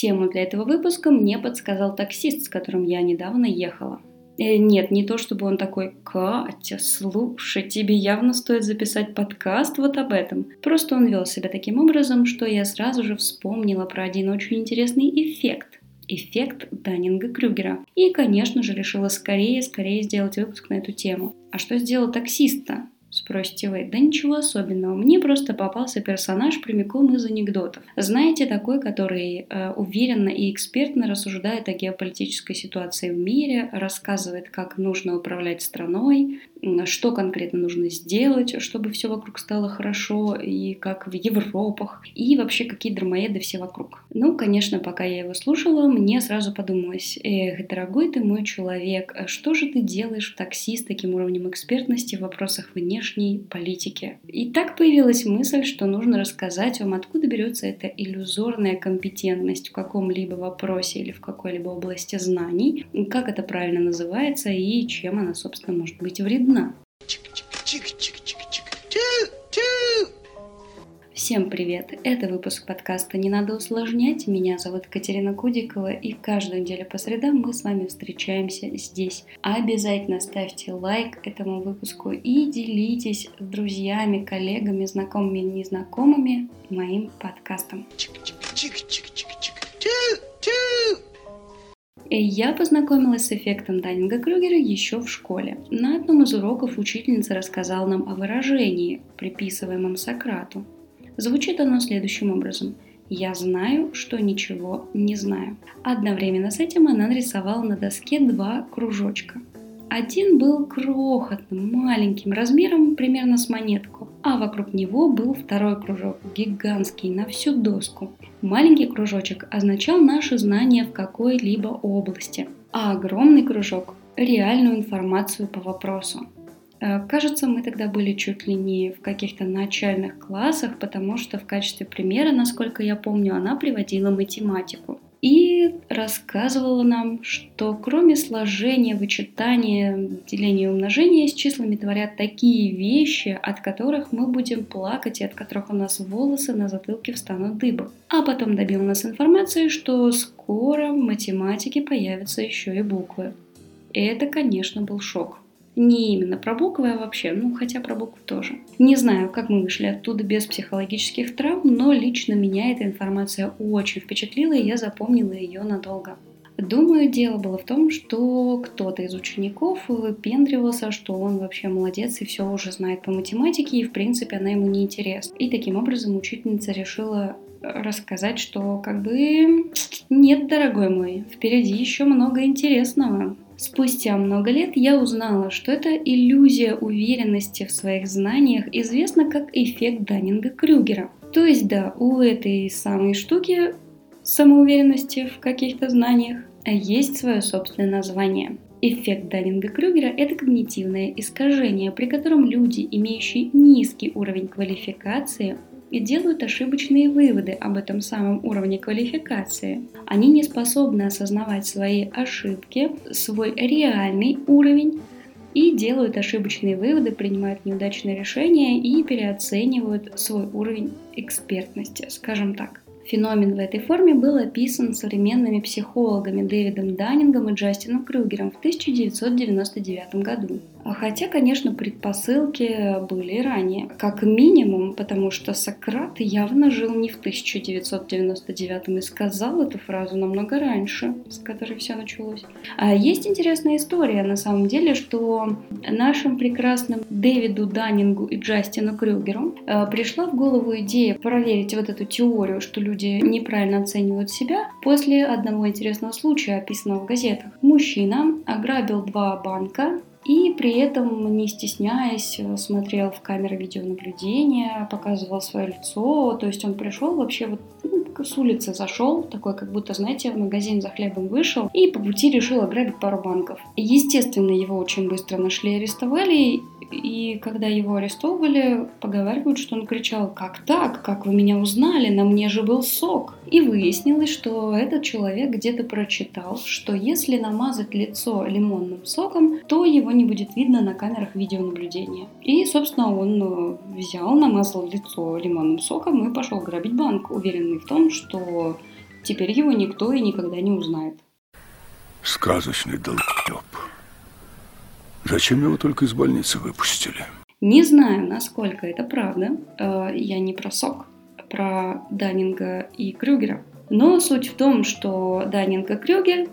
Тему для этого выпуска мне подсказал таксист, с которым я недавно ехала. Э, нет, не то чтобы он такой, Катя, слушай, тебе явно стоит записать подкаст вот об этом. Просто он вел себя таким образом, что я сразу же вспомнила про один очень интересный эффект. Эффект Даннинга-Крюгера. И, конечно же, решила скорее-скорее сделать выпуск на эту тему. А что сделал таксист-то? Спросите вы. Да ничего особенного. Мне просто попался персонаж прямиком из анекдотов. Знаете, такой, который э, уверенно и экспертно рассуждает о геополитической ситуации в мире, рассказывает, как нужно управлять страной, что конкретно нужно сделать, чтобы все вокруг стало хорошо, и как в Европах, и вообще какие дармоеды все вокруг. Ну, конечно, пока я его слушала, мне сразу подумалось, эх, дорогой ты мой человек, что же ты делаешь в такси с таким уровнем экспертности в вопросах внешней политики? И так появилась мысль, что нужно рассказать вам, откуда берется эта иллюзорная компетентность в каком-либо вопросе или в какой-либо области знаний, как это правильно называется и чем она, собственно, может быть вредна видно. Всем привет! Это выпуск подкаста «Не надо усложнять». Меня зовут Катерина Кудикова, и каждую неделю по средам мы с вами встречаемся здесь. Обязательно ставьте лайк этому выпуску и делитесь с друзьями, коллегами, знакомыми и незнакомыми моим подкастом. Я познакомилась с эффектом Даннинга-Крюгера еще в школе. На одном из уроков учительница рассказала нам о выражении, приписываемом Сократу. Звучит оно следующим образом. «Я знаю, что ничего не знаю». Одновременно с этим она нарисовала на доске два кружочка. Один был крохотным, маленьким, размером примерно с монетку, а вокруг него был второй кружок, гигантский, на всю доску. Маленький кружочек означал наше знание в какой-либо области, а огромный кружок – реальную информацию по вопросу. Э, кажется, мы тогда были чуть ли не в каких-то начальных классах, потому что в качестве примера, насколько я помню, она приводила математику и рассказывала нам, что кроме сложения, вычитания, деления и умножения с числами творят такие вещи, от которых мы будем плакать и от которых у нас волосы на затылке встанут дыбом. А потом добил нас информации, что скоро в математике появятся еще и буквы. Это, конечно, был шок. Не именно про буквы, а вообще, ну хотя про буквы тоже. Не знаю, как мы вышли оттуда без психологических травм, но лично меня эта информация очень впечатлила, и я запомнила ее надолго. Думаю, дело было в том, что кто-то из учеников выпендривался, что он вообще молодец и все уже знает по математике, и в принципе она ему не интересна. И таким образом учительница решила рассказать, что как бы нет, дорогой мой, впереди еще много интересного. Спустя много лет я узнала, что эта иллюзия уверенности в своих знаниях известна как эффект Даннинга-Крюгера. То есть да, у этой самой штуки самоуверенности в каких-то знаниях есть свое собственное название. Эффект Даннинга-Крюгера – это когнитивное искажение, при котором люди, имеющие низкий уровень квалификации, и делают ошибочные выводы об этом самом уровне квалификации. Они не способны осознавать свои ошибки, свой реальный уровень и делают ошибочные выводы, принимают неудачные решения и переоценивают свой уровень экспертности, скажем так. Феномен в этой форме был описан современными психологами Дэвидом Даннингом и Джастином Крюгером в 1999 году. Хотя, конечно, предпосылки были ранее. Как минимум, потому что Сократ явно жил не в 1999 и сказал эту фразу намного раньше, с которой все началось. А есть интересная история, на самом деле, что нашим прекрасным Дэвиду Даннингу и Джастину Крюгеру э, пришла в голову идея проверить вот эту теорию, что люди неправильно оценивают себя, после одного интересного случая, описанного в газетах. Мужчина ограбил два банка и при этом, не стесняясь, смотрел в камеры видеонаблюдения, показывал свое лицо. То есть он пришел вообще вот ну, с улицы зашел, такой как будто, знаете, в магазин за хлебом вышел и по пути решил ограбить пару банков. Естественно, его очень быстро нашли и арестовали, и когда его арестовывали, поговаривают, что он кричал «Как так? Как вы меня узнали? На мне же был сок!» И выяснилось, что этот человек где-то прочитал, что если намазать лицо лимонным соком, то его не будет видно на камерах видеонаблюдения. И, собственно, он э, взял, намазал лицо лимонным соком и пошел грабить банк, уверенный в том, что Теперь его никто и никогда не узнает. Сказочный долб. Зачем его только из больницы выпустили? Не знаю, насколько это правда. Э, я не про СОК, а про Даннинга и Крюгера. Но суть в том, что Даннинг и Крюгер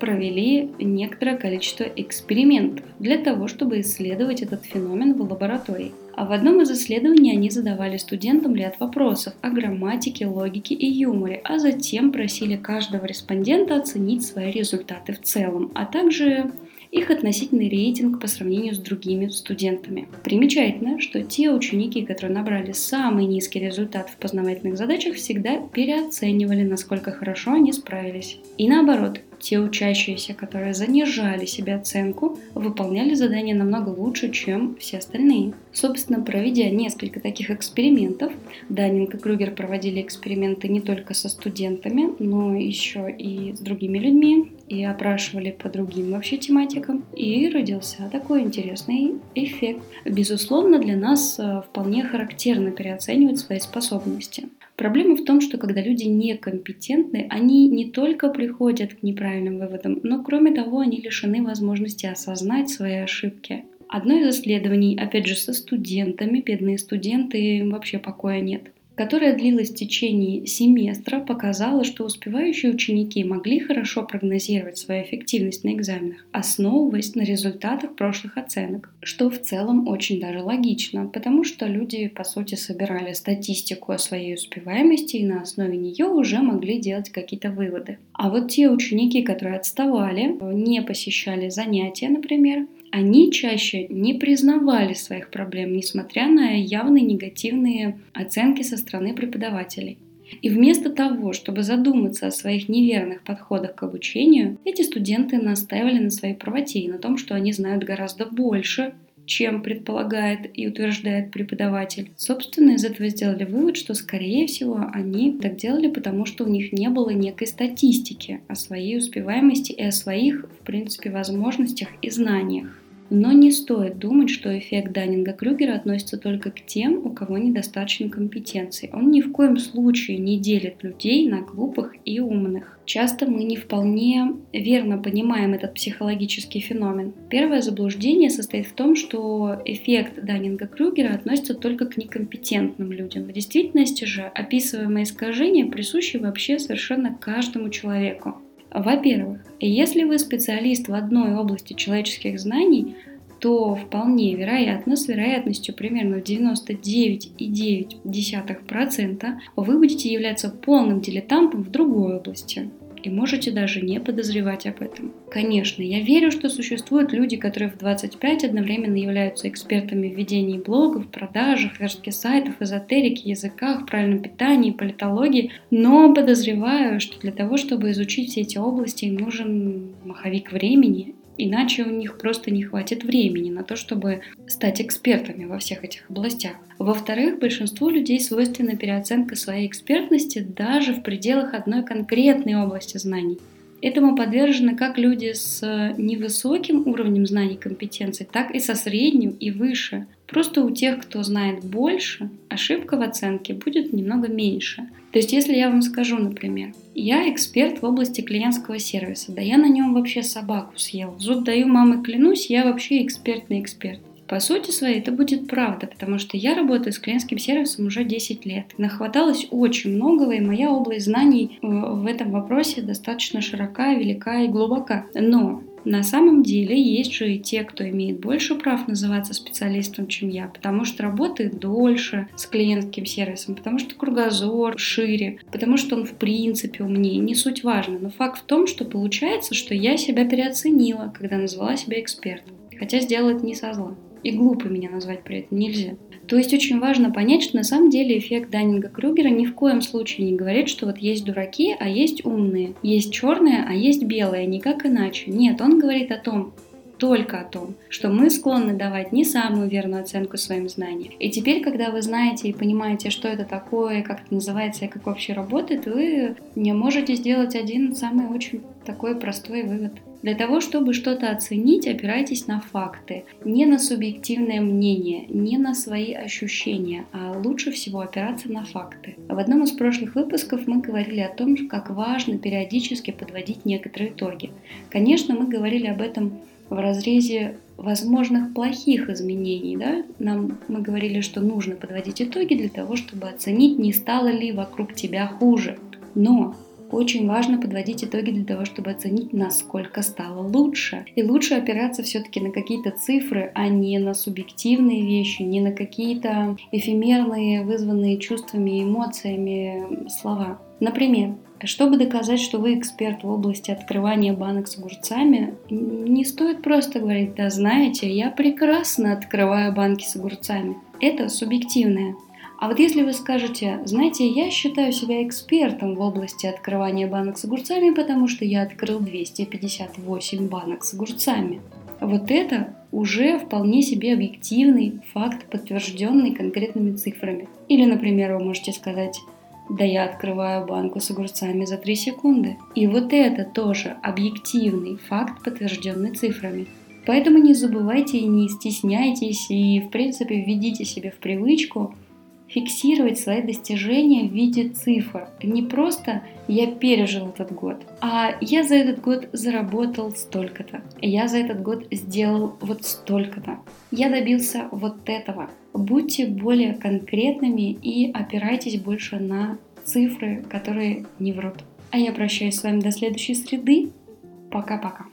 провели некоторое количество экспериментов для того, чтобы исследовать этот феномен в лаборатории. А в одном из исследований они задавали студентам ряд вопросов о грамматике, логике и юморе, а затем просили каждого респондента оценить свои результаты в целом, а также их относительный рейтинг по сравнению с другими студентами. Примечательно, что те ученики, которые набрали самый низкий результат в познавательных задачах, всегда переоценивали, насколько хорошо они справились. И наоборот, те учащиеся, которые занижали себе оценку, выполняли задания намного лучше, чем все остальные. Собственно, проведя несколько таких экспериментов, Даннинг и Крюгер проводили эксперименты не только со студентами, но еще и с другими людьми, и опрашивали по другим вообще тематикам, и родился такой интересный эффект. Безусловно, для нас э, вполне характерно переоценивать свои способности. Проблема в том, что когда люди некомпетентны, они не только приходят к неправильным выводам, но кроме того, они лишены возможности осознать свои ошибки. Одно из исследований, опять же, со студентами, бедные студенты, им вообще покоя нет – которая длилась в течение семестра, показала, что успевающие ученики могли хорошо прогнозировать свою эффективность на экзаменах, основываясь на результатах прошлых оценок, что в целом очень даже логично, потому что люди, по сути, собирали статистику о своей успеваемости и на основе нее уже могли делать какие-то выводы. А вот те ученики, которые отставали, не посещали занятия, например, они чаще не признавали своих проблем, несмотря на явные негативные оценки со стороны преподавателей. И вместо того, чтобы задуматься о своих неверных подходах к обучению, эти студенты настаивали на своей правоте и на том, что они знают гораздо больше, чем предполагает и утверждает преподаватель. Собственно, из этого сделали вывод, что, скорее всего, они так делали, потому что у них не было некой статистики о своей успеваемости и о своих, в принципе, возможностях и знаниях. Но не стоит думать, что эффект Даннинга-Крюгера относится только к тем, у кого недостаточно компетенций. Он ни в коем случае не делит людей на глупых и умных. Часто мы не вполне верно понимаем этот психологический феномен. Первое заблуждение состоит в том, что эффект Даннинга-Крюгера относится только к некомпетентным людям. В действительности же описываемые искажения присущи вообще совершенно каждому человеку. Во-первых, если вы специалист в одной области человеческих знаний, то вполне вероятно, с вероятностью примерно в 99,9% вы будете являться полным дилетантом в другой области и можете даже не подозревать об этом. Конечно, я верю, что существуют люди, которые в 25 одновременно являются экспертами в ведении блогов, продажах, верстке сайтов, эзотерике, языках, правильном питании, политологии, но подозреваю, что для того, чтобы изучить все эти области, им нужен маховик времени иначе у них просто не хватит времени на то, чтобы стать экспертами во всех этих областях. Во-вторых, большинству людей свойственна переоценка своей экспертности даже в пределах одной конкретной области знаний. Этому подвержены как люди с невысоким уровнем знаний и компетенций, так и со средним и выше. Просто у тех, кто знает больше, ошибка в оценке будет немного меньше. То есть, если я вам скажу, например, я эксперт в области клиентского сервиса, да я на нем вообще собаку съел, зуб даю мамы клянусь, я вообще экспертный эксперт. По сути своей это будет правда, потому что я работаю с клиентским сервисом уже 10 лет. Нахваталось очень многого, и моя область знаний э, в этом вопросе достаточно широка, велика и глубока. Но на самом деле есть же и те, кто имеет больше прав называться специалистом, чем я, потому что работает дольше с клиентским сервисом, потому что кругозор шире, потому что он в принципе умнее, не суть важно. Но факт в том, что получается, что я себя переоценила, когда назвала себя экспертом, хотя сделала это не со зла. И глупо меня назвать при этом нельзя. То есть очень важно понять, что на самом деле эффект Даннинга-Крюгера ни в коем случае не говорит, что вот есть дураки, а есть умные. Есть черное, а есть белое, никак иначе. Нет, он говорит о том, только о том, что мы склонны давать не самую верную оценку своим знаниям. И теперь, когда вы знаете и понимаете, что это такое, как это называется и как вообще работает, вы не можете сделать один самый очень такой простой вывод. Для того, чтобы что-то оценить, опирайтесь на факты, не на субъективное мнение, не на свои ощущения, а лучше всего опираться на факты. В одном из прошлых выпусков мы говорили о том, как важно периодически подводить некоторые итоги. Конечно, мы говорили об этом в разрезе возможных плохих изменений. Да? Нам, мы говорили, что нужно подводить итоги для того, чтобы оценить, не стало ли вокруг тебя хуже. Но очень важно подводить итоги для того, чтобы оценить, насколько стало лучше. И лучше опираться все-таки на какие-то цифры, а не на субъективные вещи, не на какие-то эфемерные, вызванные чувствами и эмоциями слова. Например, чтобы доказать, что вы эксперт в области открывания банок с огурцами, не стоит просто говорить, да знаете, я прекрасно открываю банки с огурцами. Это субъективное. А вот если вы скажете, знаете, я считаю себя экспертом в области открывания банок с огурцами, потому что я открыл 258 банок с огурцами. Вот это уже вполне себе объективный факт, подтвержденный конкретными цифрами. Или, например, вы можете сказать, да я открываю банку с огурцами за 3 секунды. И вот это тоже объективный факт, подтвержденный цифрами. Поэтому не забывайте и не стесняйтесь, и в принципе введите себе в привычку фиксировать свои достижения в виде цифр. Не просто я пережил этот год, а я за этот год заработал столько-то, я за этот год сделал вот столько-то, я добился вот этого. Будьте более конкретными и опирайтесь больше на цифры, которые не врут. А я прощаюсь с вами до следующей среды. Пока-пока.